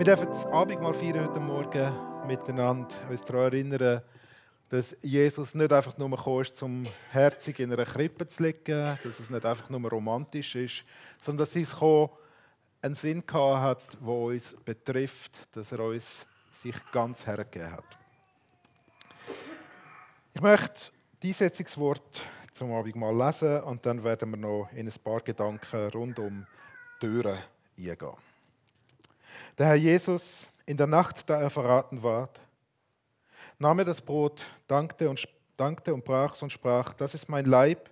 Wir dürfen das Abendmahl feiern heute Morgen miteinander, uns daran erinnern, dass Jesus nicht einfach nur gekommen ist, um herzig in einer Krippe zu liegen, dass es nicht einfach nur romantisch ist, sondern dass sein Kommen einen Sinn gehabt hat, der uns betrifft, dass er uns sich ganz hergegeben hat. Ich möchte die Setzungswort zum Abendmahl lesen und dann werden wir noch in ein paar Gedanken rund um Türen eingehen. Der Herr Jesus, in der Nacht, da er verraten ward, nahm er das Brot, dankte und, dankte und brach es und sprach, das ist mein Leib,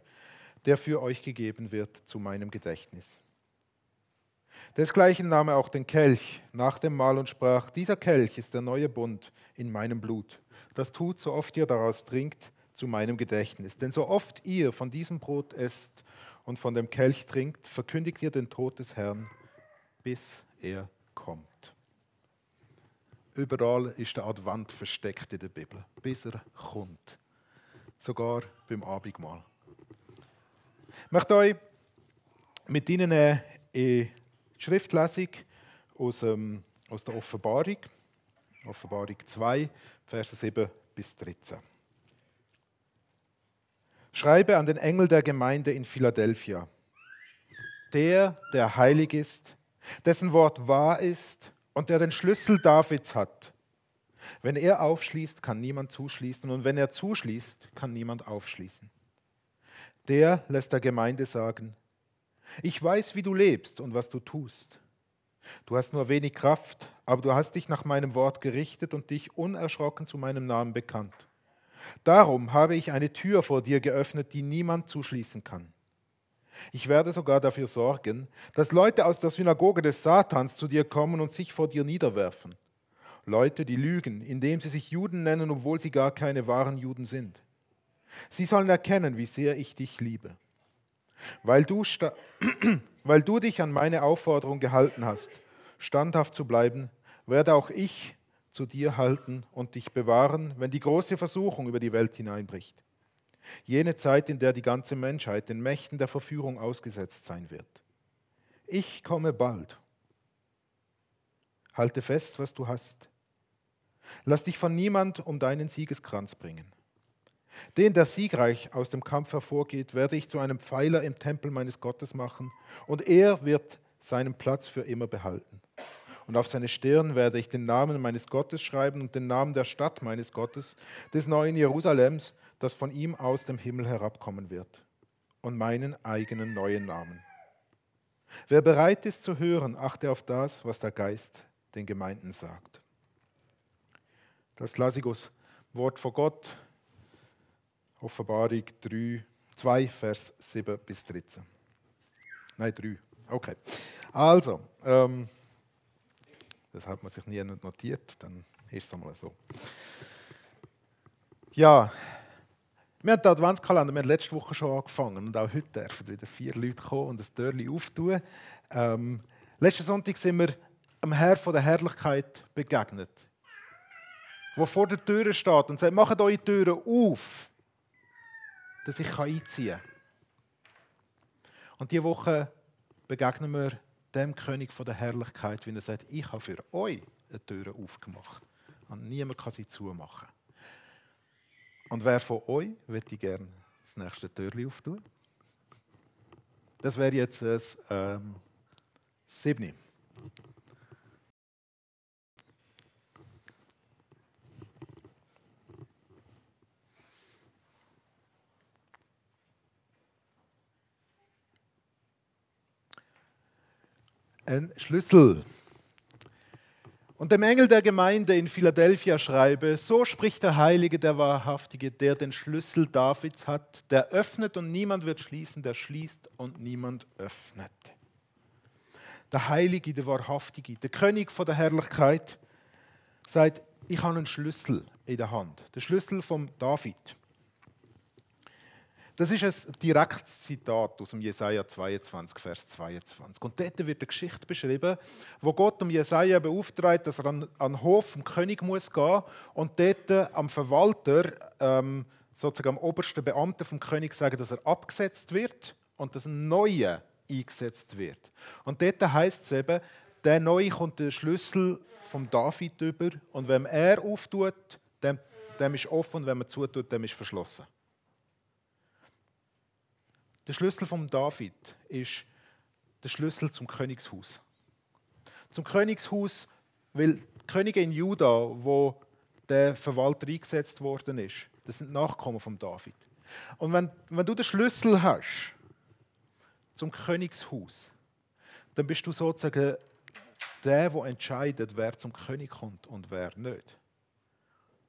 der für euch gegeben wird zu meinem Gedächtnis. Desgleichen nahm er auch den Kelch nach dem Mahl und sprach, dieser Kelch ist der neue Bund in meinem Blut. Das tut, so oft ihr daraus trinkt, zu meinem Gedächtnis. Denn so oft ihr von diesem Brot esst und von dem Kelch trinkt, verkündigt ihr den Tod des Herrn, bis er. Überall ist der Advent versteckt in der Bibel, bis er kommt. Sogar beim Abendmahl. Ich möchte euch mit Ihnen in die Schriftlesung aus, ähm, aus der Offenbarung, Offenbarung 2, Verse 7 bis 13. Schreibe an den Engel der Gemeinde in Philadelphia. Der, der heilig ist, dessen Wort wahr ist und der den Schlüssel Davids hat. Wenn er aufschließt, kann niemand zuschließen und wenn er zuschließt, kann niemand aufschließen. Der lässt der Gemeinde sagen, ich weiß, wie du lebst und was du tust. Du hast nur wenig Kraft, aber du hast dich nach meinem Wort gerichtet und dich unerschrocken zu meinem Namen bekannt. Darum habe ich eine Tür vor dir geöffnet, die niemand zuschließen kann. Ich werde sogar dafür sorgen, dass Leute aus der Synagoge des Satans zu dir kommen und sich vor dir niederwerfen. Leute, die lügen, indem sie sich Juden nennen, obwohl sie gar keine wahren Juden sind. Sie sollen erkennen, wie sehr ich dich liebe. Weil du, weil du dich an meine Aufforderung gehalten hast, standhaft zu bleiben, werde auch ich zu dir halten und dich bewahren, wenn die große Versuchung über die Welt hineinbricht. Jene Zeit, in der die ganze Menschheit den Mächten der Verführung ausgesetzt sein wird. Ich komme bald. Halte fest, was du hast. Lass dich von niemand um deinen Siegeskranz bringen. Den, der siegreich aus dem Kampf hervorgeht, werde ich zu einem Pfeiler im Tempel meines Gottes machen, und er wird seinen Platz für immer behalten. Und auf seine Stirn werde ich den Namen meines Gottes schreiben und den Namen der Stadt meines Gottes, des neuen Jerusalems, das von ihm aus dem Himmel herabkommen wird, und meinen eigenen neuen Namen. Wer bereit ist zu hören, achte auf das, was der Geist den Gemeinden sagt. Das Lassigus Wort vor Gott, Offenbarung 3, 2, Vers 7 bis 13. Nein, 3. Okay. Also, ähm, das hat man sich nie notiert, dann ist es einmal so. Ja, wir haben den Adventskalender, wir haben letzte Woche schon angefangen und auch heute dürfen wieder vier Leute kommen und das Türchen auftun. Ähm, letzten Sonntag sind wir am Herr von der Herrlichkeit begegnet, der vor der Tür steht und sagt, macht eure Türen auf, dass ich einziehen kann. Und diese Woche begegnen wir dem König von der Herrlichkeit, wie er sagt, ich habe für euch eine Tür aufgemacht und niemand kann sie zumachen. Und wer von euch würde gerne das nächste Türchen auftun? Das wäre jetzt ein ähm, Siebni. ein Schlüssel. Und dem Engel der Gemeinde in Philadelphia schreibe, so spricht der Heilige, der Wahrhaftige, der den Schlüssel Davids hat, der öffnet und niemand wird schließen, der schließt und niemand öffnet. Der Heilige, der Wahrhaftige, der König von der Herrlichkeit, sagt, ich habe einen Schlüssel in der Hand, der Schlüssel von David. Das ist ein direktes Zitat aus dem Jesaja 22, Vers 22. Und dort wird eine Geschichte beschrieben, wo Gott um Jesaja beauftragt, dass er an, an den Hof vom König muss gehen und dort am Verwalter, ähm, sozusagen am obersten Beamten vom König sagen, dass er abgesetzt wird und dass ein neuer eingesetzt wird. Und dort heißt es eben, der Neue kommt der Schlüssel vom David über und wenn er auftut, dem, dem ist offen und wenn man zutut, dem ist verschlossen. Der Schlüssel vom David ist der Schlüssel zum Königshaus. Zum Königshaus, weil die Könige in Juda, wo der Verwalter eingesetzt worden ist, das sind Nachkommen von David. Und wenn, wenn du den Schlüssel hast zum Königshaus, dann bist du sozusagen der, der entscheidet, wer zum König kommt und wer nicht.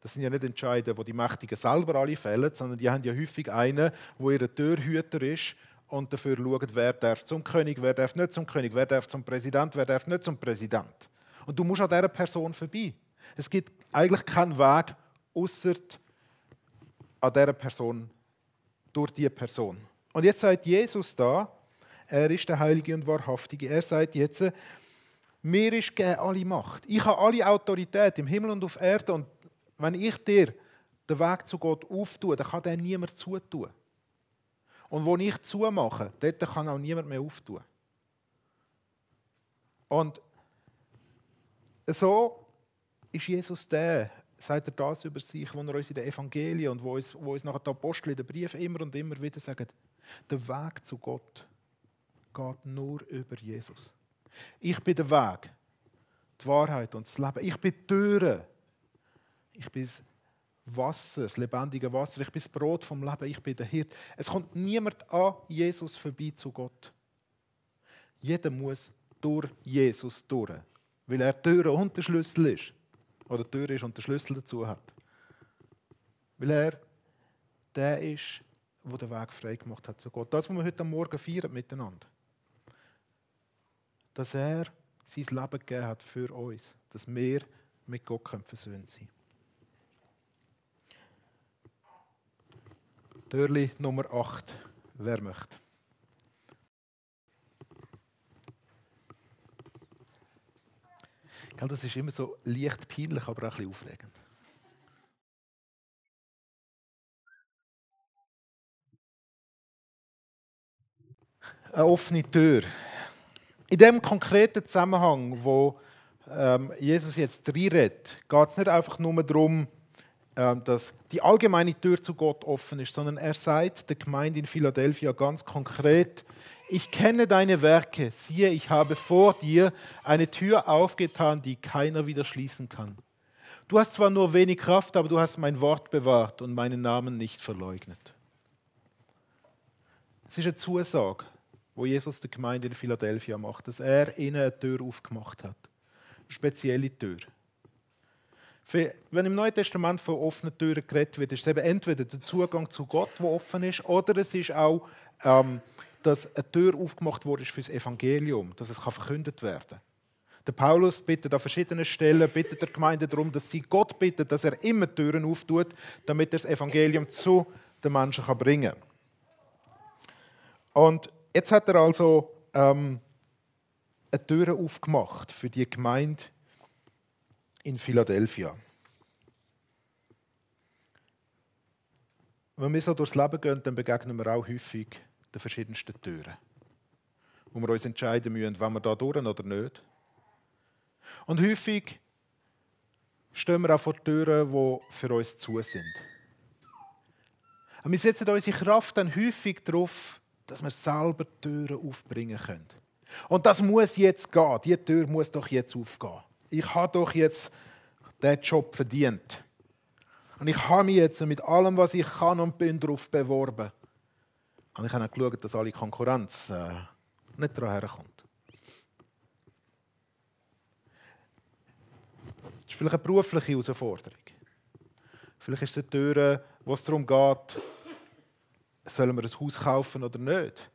Das sind ja nicht Entscheidungen, wo die Mächtigen selber alle fällen, sondern die haben ja häufig einen, wo ihr Türhüter ist und dafür schaut, wer darf zum König, wer darf nicht zum König, wer darf zum Präsident, wer darf nicht zum Präsident. Und du musst an dieser Person vorbei. Es gibt eigentlich keinen Weg außer an dieser Person, durch diese Person. Und jetzt sagt Jesus da, er ist der Heilige und Wahrhaftige. Er sagt jetzt, mir ist gegeben alle Macht. Ich habe alle Autorität im Himmel und auf Erde. Und wenn ich dir den Weg zu Gott auftue, dann kann der niemand zutun. Und wo ich zumache, dort kann auch niemand mehr auftun. Und so ist Jesus der, sagt er das über sich, wo er uns in den Evangelien und wo uns, wo uns nachher die Apostel in den Briefen immer und immer wieder sagen, der Weg zu Gott geht nur über Jesus. Ich bin der Weg, die Wahrheit und das Leben. Ich bin die Türe. Ich bin das Wasser, das lebendige Wasser. Ich bin das Brot vom Leben. Ich bin der Hirt. Es kommt niemand an Jesus vorbei zu Gott. Jeder muss durch Jesus durch, weil er Türe und der Schlüssel ist. Oder Tür ist und der Schlüssel dazu hat. Weil er der ist, der den Weg frei gemacht hat zu Gott. Das, was wir heute Morgen feiern miteinander dass er sein Leben gegeben hat für uns, dass wir mit Gott versöhnt können. Türli Nummer 8. Wer möchte? Das ist immer so leicht peinlich, aber auch ein bisschen aufregend. Eine offene Tür. In dem konkreten Zusammenhang, wo ähm, Jesus jetzt reinredet, geht es nicht einfach nur darum, dass die allgemeine Tür zu Gott offen ist, sondern er sagt der Gemeinde in Philadelphia ganz konkret, ich kenne deine Werke, siehe, ich habe vor dir eine Tür aufgetan, die keiner wieder schließen kann. Du hast zwar nur wenig Kraft, aber du hast mein Wort bewahrt und meinen Namen nicht verleugnet. Es ist eine Zusage wo Jesus der Gemeinde in Philadelphia macht, dass er ihnen eine Tür aufgemacht hat. Eine spezielle Tür. Wenn im Neuen Testament von offenen Türen geredet wird, ist es eben entweder der Zugang zu Gott, der offen ist, oder es ist auch, ähm, dass eine Tür aufgemacht wurde für das Evangelium, dass es verkündet werden kann. Der Paulus bittet an verschiedenen Stellen, bittet der Gemeinde darum, dass sie Gott bittet, dass er immer Türen auftut, damit er das Evangelium zu den Menschen bringen kann. Und Jetzt hat er also ähm, eine Tür aufgemacht für die Gemeinde in Philadelphia. Wenn wir so durchs Leben gehen, dann begegnen wir auch häufig den verschiedensten Türen, wo wir uns entscheiden müssen, wenn wir da durch oder nicht. Und häufig stehen wir auch vor Türen, die für uns zu sind. Und wir setzen unsere Kraft dann häufig darauf, dass wir selber Türen aufbringen können. Und das muss jetzt gehen. Die Tür muss doch jetzt aufgehen. Ich habe doch jetzt diesen Job verdient. Und ich habe mich jetzt mit allem, was ich kann und bin, darauf beworben. Und ich habe auch geschaut, dass alle Konkurrenz äh, nicht daran herkommt. Das ist vielleicht eine berufliche Herausforderung. Vielleicht ist es eine Tür, wo es darum geht, sollen wir ein Haus kaufen oder nicht?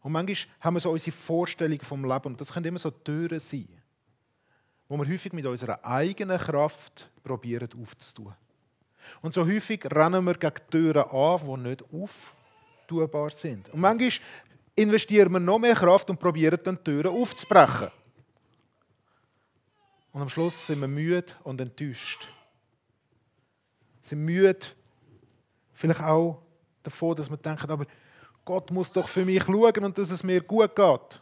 Und manchmal haben wir so unsere Vorstellung vom Leben und das können immer so Türen sein, wo wir häufig mit unserer eigenen Kraft probieren aufzutun. Und so häufig rennen wir gegen Türen an, die nicht auftubar sind. Und manchmal investieren wir noch mehr Kraft und probieren dann Türen aufzubrechen. Und am Schluss sind wir müde und enttäuscht. Sind müde, vielleicht auch davon, dass man denkt, aber Gott muss doch für mich schauen und dass es mir gut geht.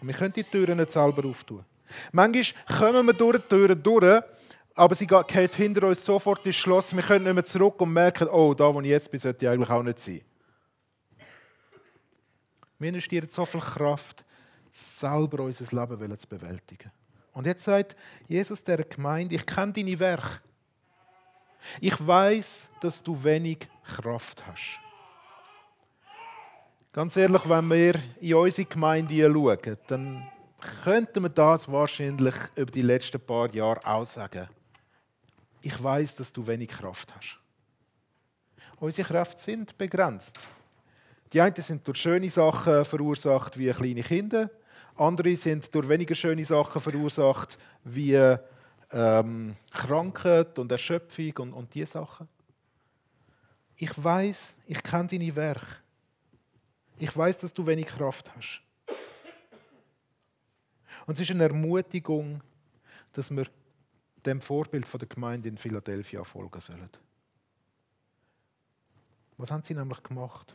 Und wir können die Türen nicht selber auftun. Manchmal kommen wir durch die Türen durch, aber sie geht hinter uns sofort ins Schloss. Wir können nicht mehr zurück und merken, oh, da wo ich jetzt bin, sollte ich eigentlich auch nicht sein. Wir investieren so viel Kraft, selber unser Leben zu bewältigen. Und jetzt sagt Jesus der Gemeinde, ich kenne deine Werke. Ich weiß, dass du wenig Kraft hast. Ganz ehrlich, wenn wir in unsere Gemeinde schauen, dann könnten wir das wahrscheinlich über die letzten paar Jahre auch sagen. Ich weiß, dass du wenig Kraft hast. Unsere Kräfte sind begrenzt. Die einen sind durch schöne Sachen verursacht wie kleine Kinder, andere sind durch weniger schöne Sachen verursacht wie ähm, Krankheit und Erschöpfung und, und diese Sachen. Ich weiß, ich kenne deine Werke. Ich weiß, dass du wenig Kraft hast. Und es ist eine Ermutigung, dass wir dem Vorbild von der Gemeinde in Philadelphia folgen sollen. Was haben sie nämlich gemacht?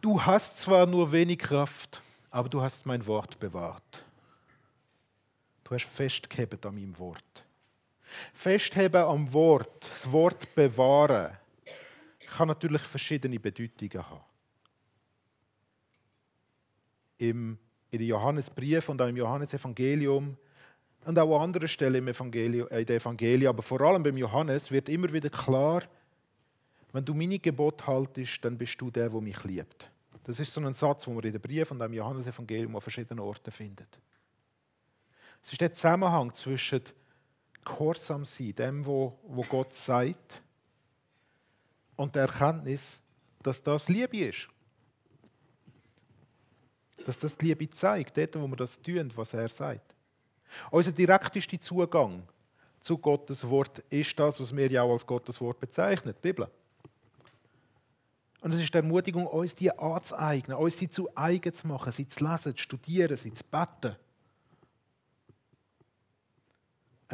Du hast zwar nur wenig Kraft, aber du hast mein Wort bewahrt. Du hast festgehebt an meinem Wort. Festheben am Wort, das Wort bewahren, kann natürlich verschiedene Bedeutungen haben. Im, in den Johannesbrief und auch im Johannesevangelium und auch an anderen Stellen im Evangelium, äh, in den Evangelien, aber vor allem beim Johannes wird immer wieder klar, wenn du meine Gebote haltest, dann bist du der, der mich liebt. Das ist so ein Satz, den man in den Briefen und im Johannesevangelium an verschiedenen Orten findet. Es ist der Zusammenhang zwischen Gehorsam sein, dem, wo, wo Gott sagt, und der Erkenntnis, dass das Liebe ist. Dass das die Liebe zeigt, dort, wo wir das tun, was er sagt. Unser direktester Zugang zu Gottes Wort ist das, was wir ja auch als Gottes Wort bezeichnen, die Bibel. Und es ist die Ermutigung, uns die anzueignen, uns sie zu eigen zu machen, sie zu lesen, zu studieren, sie zu beten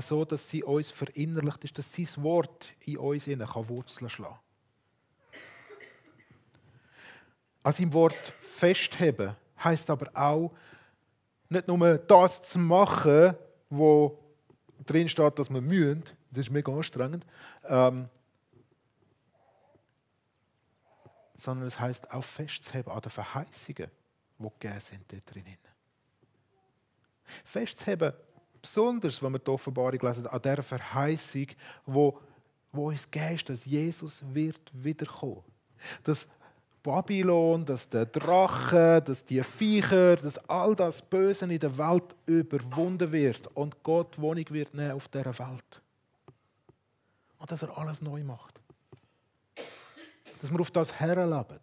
so dass sie uns verinnerlicht ist, dass sein Wort in uns innen Wurzeln schlagen kann. An seinem Wort festheben heißt aber auch, nicht nur das zu machen, wo drin steht, dass wir mühen, das ist mega anstrengend, ähm, sondern es heißt auch festzuheben an den Verheißungen, die gegeben sind dort drinnen. Festzuheben besonders, wenn wir die Offenbarung lesen, an der Verheißung, wo, wo uns geht, dass Jesus wird wiederkommen. Dass Babylon, dass der Drache, dass die Viecher, dass all das Böse in der Welt überwunden wird und Gott Wohnung wird nehmen auf dieser Welt. Und dass er alles neu macht. Dass wir auf das herleben.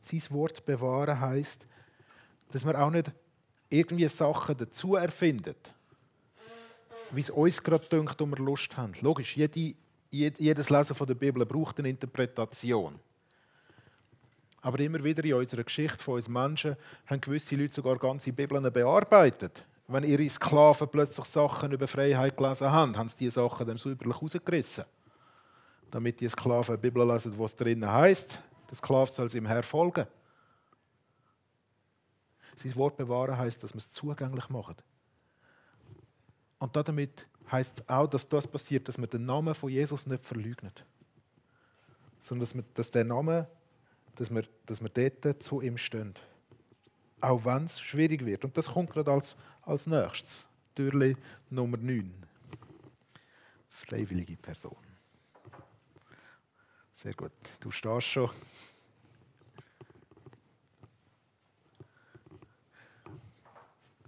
Sein Wort bewahren heißt, dass wir auch nicht irgendwie Sachen dazu erfindet, wie es uns gerade dünkt und wir Lust haben. Logisch, jede, jedes Lesen von der Bibel braucht eine Interpretation. Aber immer wieder in unserer Geschichte von uns Menschen haben gewisse Leute sogar ganze Bibeln bearbeitet. Wenn ihre Sklaven plötzlich Sachen über Freiheit gelesen haben, haben sie diese Sachen dann sauberlich rausgerissen. Damit die Sklaven eine Bibel lesen, wo es drinnen heißt, der Sklave soll sie ihm Herr folgen. Sein Wort bewahren heißt, dass wir es zugänglich machen. Und damit heißt es auch, dass das passiert, dass wir den Namen von Jesus nicht verleugnen. Sondern dass, wir, dass der Name, dass wir, dass wir dort zu ihm stehen. Auch wenn es schwierig wird. Und das kommt gerade als, als nächstes. Türli Nummer 9. Freiwillige Person. Sehr gut. Du stehst schon.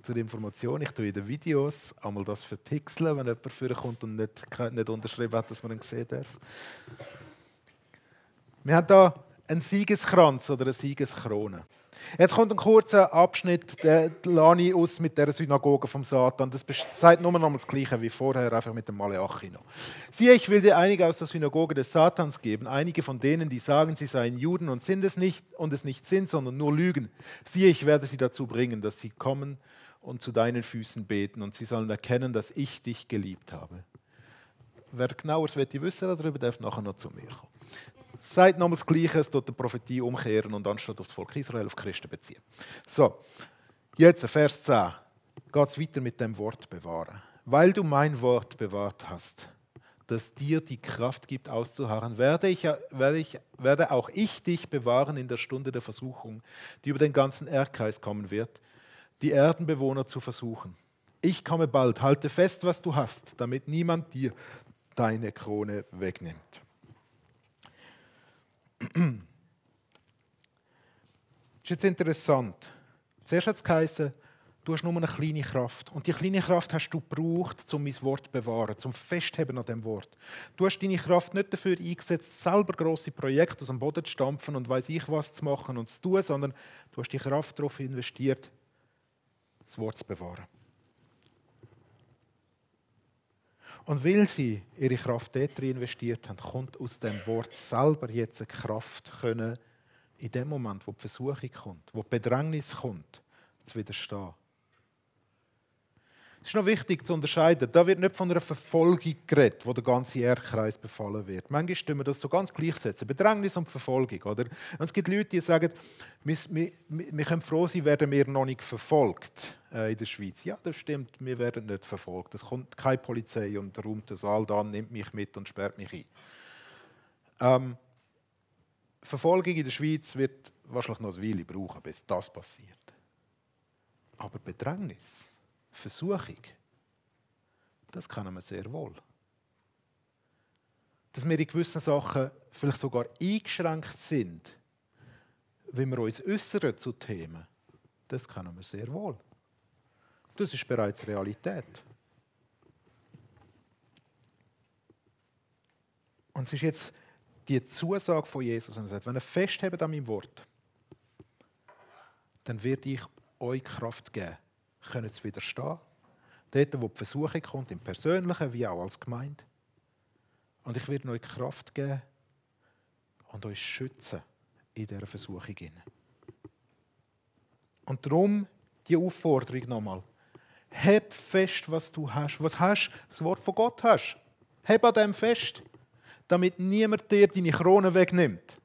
Zur Information, ich tue in den Videos einmal das verpixeln, wenn jemand vorkommt und nicht, nicht unterschrieben hat, dass man ihn sehen darf. Wir haben hier einen Siegeskranz oder eine Siegeskrone. Jetzt kommt ein kurzer Abschnitt, der Lani aus mit der Synagoge vom Satan. Das sagt nur noch das Gleiche wie vorher, einfach mit dem Maleachi noch. Siehe, ich will dir einige aus der Synagoge des Satans geben, einige von denen, die sagen, sie seien Juden und sind es nicht und es nicht sind, sondern nur lügen. Siehe, ich werde sie dazu bringen, dass sie kommen und zu deinen Füßen beten und sie sollen erkennen, dass ich dich geliebt habe. Wer genaueres wissen darüber, darf nachher noch zu mir kommen. sagt nochmal das Gleiche, es tut die Prophetie umkehren und anstatt auf das Volk Israel auf Christen beziehen. So, jetzt Vers 10 geht es weiter mit dem Wort bewahren. Weil du mein Wort bewahrt hast, das dir die Kraft gibt, auszuharren, werde, ich, werde, ich, werde auch ich dich bewahren in der Stunde der Versuchung, die über den ganzen Erdkreis kommen wird, die Erdenbewohner zu versuchen. Ich komme bald, halte fest, was du hast, damit niemand dir deine Krone wegnimmt. Das ist jetzt interessant. Zuerst hat es geheißen, du hast nur eine kleine Kraft. Und die kleine Kraft hast du gebraucht, um mein Wort zu bewahren, zum Festheben an dem Wort. Du hast deine Kraft nicht dafür eingesetzt, selber große Projekte aus dem Boden zu stampfen und weiß ich was zu machen und zu tun, sondern du hast die Kraft darauf investiert, das Wort zu bewahren. Und weil sie ihre Kraft dort investiert haben, kommt aus dem Wort selber jetzt eine Kraft können, in dem Moment, wo die Versuchung kommt, wo die Bedrängnis kommt, zu widerstehen. Es ist noch wichtig zu unterscheiden, da wird nicht von einer Verfolgung geredet, wo der ganze Erdkreis befallen wird. Manchmal stimmen wir das so ganz gleichsetzen, Bedrängnis und Verfolgung. Oder? Und es gibt Leute, die sagen, wir, wir, wir können froh sein, werden wir noch nicht verfolgt in der Schweiz. Ja, das stimmt, wir werden nicht verfolgt. Es kommt keine Polizei und räumt den Saal da, nimmt mich mit und sperrt mich ein. Ähm, Verfolgung in der Schweiz wird wahrscheinlich noch eine Weile brauchen, bis das passiert. Aber Bedrängnis, Versuchung, das kennen wir sehr wohl. Dass wir in gewissen Sachen vielleicht sogar eingeschränkt sind, wenn wir uns äußern zu Themen, das kennen wir sehr wohl. Das ist bereits Realität. Und es ist jetzt die Zusage von Jesus, und er sagt, wenn ihr festhebt an meinem Wort, dann werde ich euch Kraft geben, können zu widerstehen. Dort, wo die Versuchung kommt, im Persönlichen wie auch als Gemeinde. Und ich werde euch Kraft geben und euch schützen in dieser Versuchung. Und darum die Aufforderung nochmal. Heb fest, was du hast. Was hast? Das Wort von Gott hast. Heb an dem fest damit niemand dir deine Krone wegnimmt.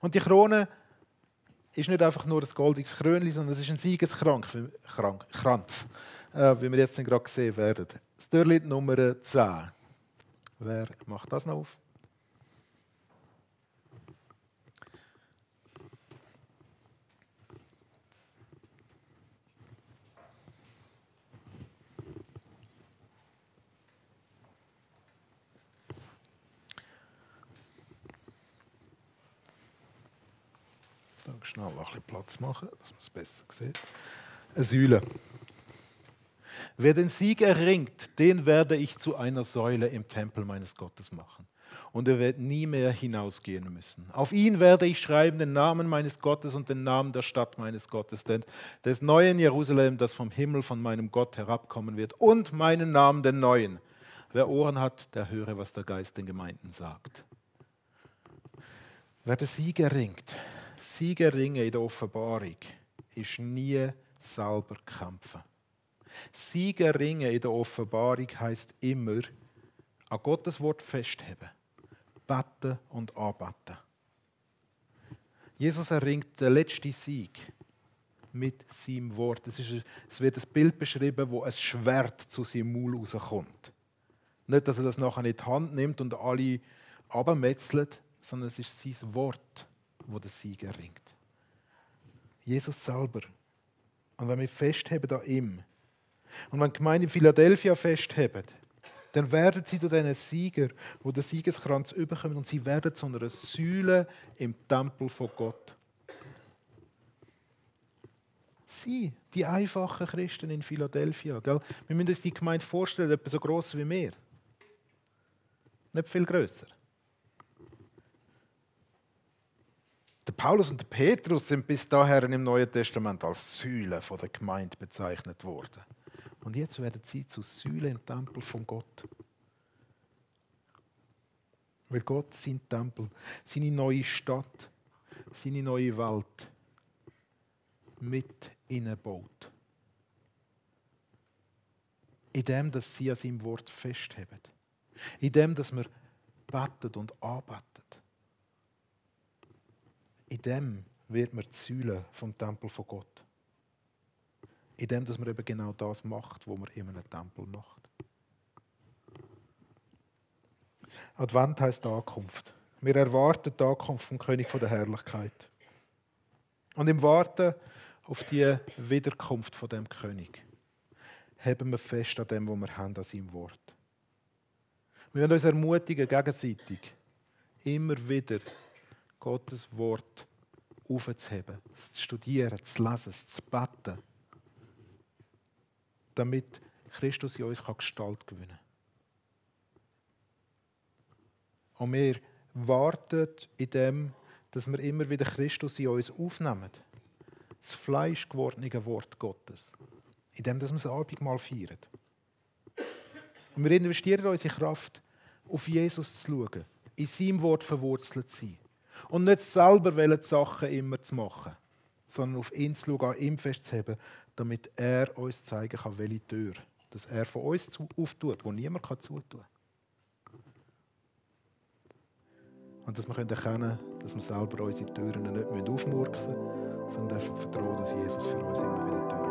Und die Krone ist nicht einfach nur ein goldiges Krönchen, sondern es ist ein Siegeskranz, äh, wie wir jetzt gerade gesehen werden. Das Türli Nummer 10. Wer macht das noch auf? Schnell ein bisschen Platz machen, dass man es besser sieht. Eine Säule. Wer den Sieg erringt, den werde ich zu einer Säule im Tempel meines Gottes machen. Und er wird nie mehr hinausgehen müssen. Auf ihn werde ich schreiben den Namen meines Gottes und den Namen der Stadt meines Gottes, denn des neuen Jerusalem, das vom Himmel von meinem Gott herabkommen wird, und meinen Namen, den neuen. Wer Ohren hat, der höre, was der Geist den Gemeinden sagt. Wer den Sieg erringt, Siegerringe in der Offenbarung ist nie selber kämpfen. Siegerringe in der Offenbarung heißt immer an Gottes Wort festheben, beten und anbeten. Jesus erringt den letzten Sieg mit seinem Wort. Es, ist, es wird ein Bild beschrieben, wo ein Schwert zu seinem Maul rauskommt. Nicht, dass er das nachher in die Hand nimmt und alle abmetzelt, sondern es ist sein Wort wo der Sieg erringt. Jesus selber. Und wenn wir festheben an ihm, und wenn die Gemeinde in Philadelphia festheben, dann werden sie durch diesen Sieger, wo der Siegeskranz überkommen, und sie werden zu einer Säule im Tempel von Gott. Sie, die einfachen Christen in Philadelphia. Gell? Wir müssen uns die Gemeinde vorstellen, etwa so groß wie wir. Nicht viel größer. Der Paulus und der Petrus sind bis dahin im Neuen Testament als Säulen von der Gemeinde bezeichnet worden. Und jetzt werden sie zu Säulen im Tempel von Gott. Weil Gott sein Tempel, seine neue Stadt, seine neue Welt mit ihnen baut. In dem, dass sie an seinem Wort festheben. In dem, dass wir beten und arbeiten. In dem wird man die Säule vom Tempel von Gott. In dem, dass man eben genau das macht, was man in einem Tempel macht. Advent heißt Ankunft. Wir erwarten die Ankunft vom König der Herrlichkeit. Und im Warten auf die Wiederkunft von dem König haben wir fest an dem, was wir haben, an seinem Wort. Wir wollen uns ermutigen, gegenseitig immer wieder Gottes Wort aufzuheben, es zu studieren, zu lesen, es zu beten, damit Christus in uns Gestalt gewinnen kann. Und wir warten in dem, dass wir immer wieder Christus in uns aufnehmen. Das fleischgewordene Wort Gottes. In dem, dass wir das Abendmahl feiern. Und wir investieren unsere Kraft, auf Jesus zu schauen, in seinem Wort verwurzelt zu sein. Und nicht selber die Sachen immer zu machen, sondern auf ihn zu schauen, an ihm festzuheben, damit er uns zeigen kann, welche Tür dass er von uns auftut, wo niemand zutun kann. Und dass wir erkennen können, dass wir selber unsere Türen nicht aufmurksen müssen, sondern vertrauen, dass Jesus für uns immer wieder Türen.